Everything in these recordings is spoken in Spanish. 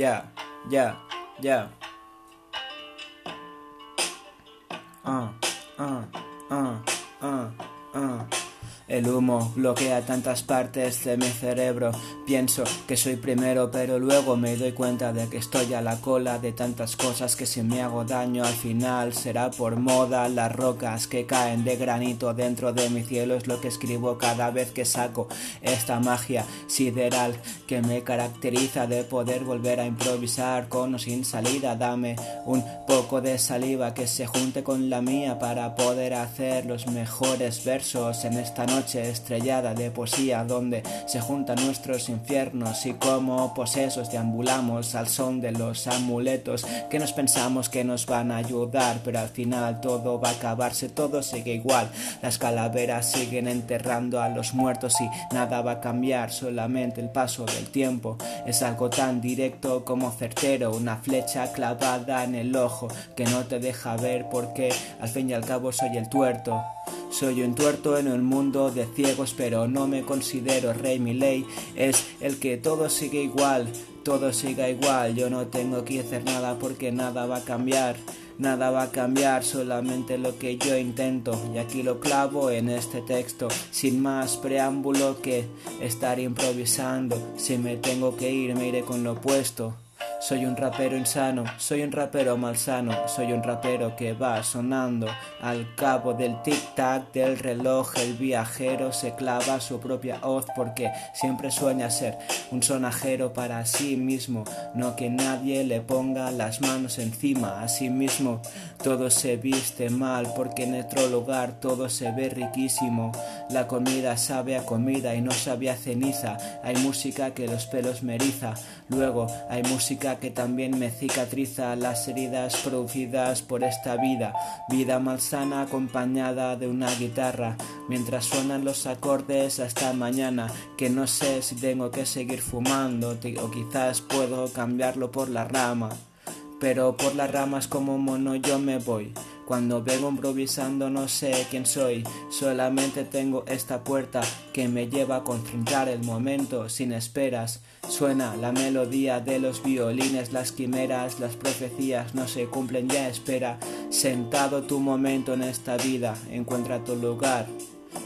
Yeah, yeah, yeah. Uh, uh, uh, uh, uh. El humo bloquea tantas partes de mi cerebro. Pienso que soy primero, pero luego me doy cuenta de que estoy a la cola de tantas cosas que si me hago daño al final será por moda. Las rocas que caen de granito dentro de mi cielo es lo que escribo cada vez que saco esta magia sideral que me caracteriza de poder volver a improvisar con o sin salida. Dame un poco de saliva que se junte con la mía para poder hacer los mejores versos en esta noche estrellada de poesía donde se juntan nuestros infiernos y como posesos deambulamos al son de los amuletos que nos pensamos que nos van a ayudar pero al final todo va a acabarse todo sigue igual. Las calaveras siguen enterrando a los muertos y nada va a cambiar solamente el paso del tiempo. Es algo tan directo como certero una flecha clavada en el ojo que no te deja ver porque al fin y al cabo soy el tuerto soy un tuerto en un mundo de ciegos, pero no me considero rey. Mi ley es el que todo sigue igual, todo siga igual. Yo no tengo que hacer nada porque nada va a cambiar. Nada va a cambiar, solamente lo que yo intento. Y aquí lo clavo en este texto, sin más preámbulo que estar improvisando. Si me tengo que ir, me iré con lo opuesto. Soy un rapero insano, soy un rapero malsano, soy un rapero que va sonando al cabo del tic-tac del reloj. El viajero se clava su propia hoz porque siempre sueña ser un sonajero para sí mismo, no que nadie le ponga las manos encima. A sí mismo todo se viste mal porque en otro lugar todo se ve riquísimo. La comida sabe a comida y no sabe a ceniza. Hay música que los pelos me eriza, luego hay música que también me cicatriza las heridas producidas por esta vida, vida malsana acompañada de una guitarra, mientras suenan los acordes hasta mañana, que no sé si tengo que seguir fumando o quizás puedo cambiarlo por la rama, pero por las ramas como mono yo me voy. Cuando vengo improvisando no sé quién soy, solamente tengo esta puerta que me lleva a concentrar el momento sin esperas. Suena la melodía de los violines, las quimeras, las profecías no se cumplen ya, espera. Sentado tu momento en esta vida, encuentra tu lugar.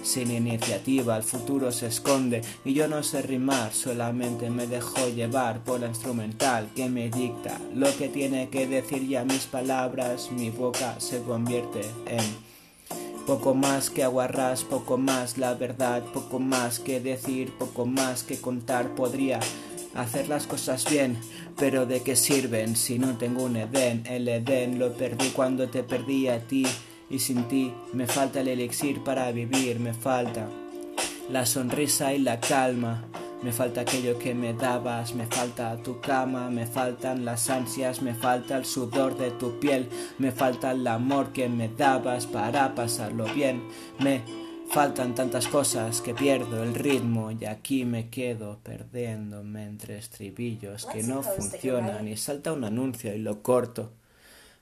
Sin iniciativa el futuro se esconde. Y yo no sé rimar, solamente me dejo llevar por la instrumental que me dicta lo que tiene que decir. Y a mis palabras mi boca se convierte en poco más que aguarras, poco más la verdad, poco más que decir, poco más que contar. Podría hacer las cosas bien, pero ¿de qué sirven si no tengo un Edén? El Edén lo perdí cuando te perdí a ti y sin ti me falta el elixir para vivir, me falta la sonrisa y la calma. Me falta aquello que me dabas, me falta tu cama, me faltan las ansias, me falta el sudor de tu piel, me falta el amor que me dabas para pasarlo bien. Me faltan tantas cosas que pierdo el ritmo y aquí me quedo perdiéndome entre estribillos que no funcionan y salta un anuncio y lo corto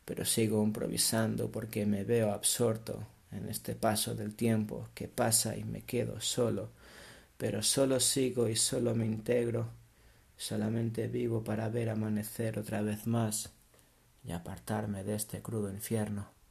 pero sigo improvisando porque me veo absorto en este paso del tiempo que pasa y me quedo solo, pero solo sigo y solo me integro, solamente vivo para ver amanecer otra vez más y apartarme de este crudo infierno.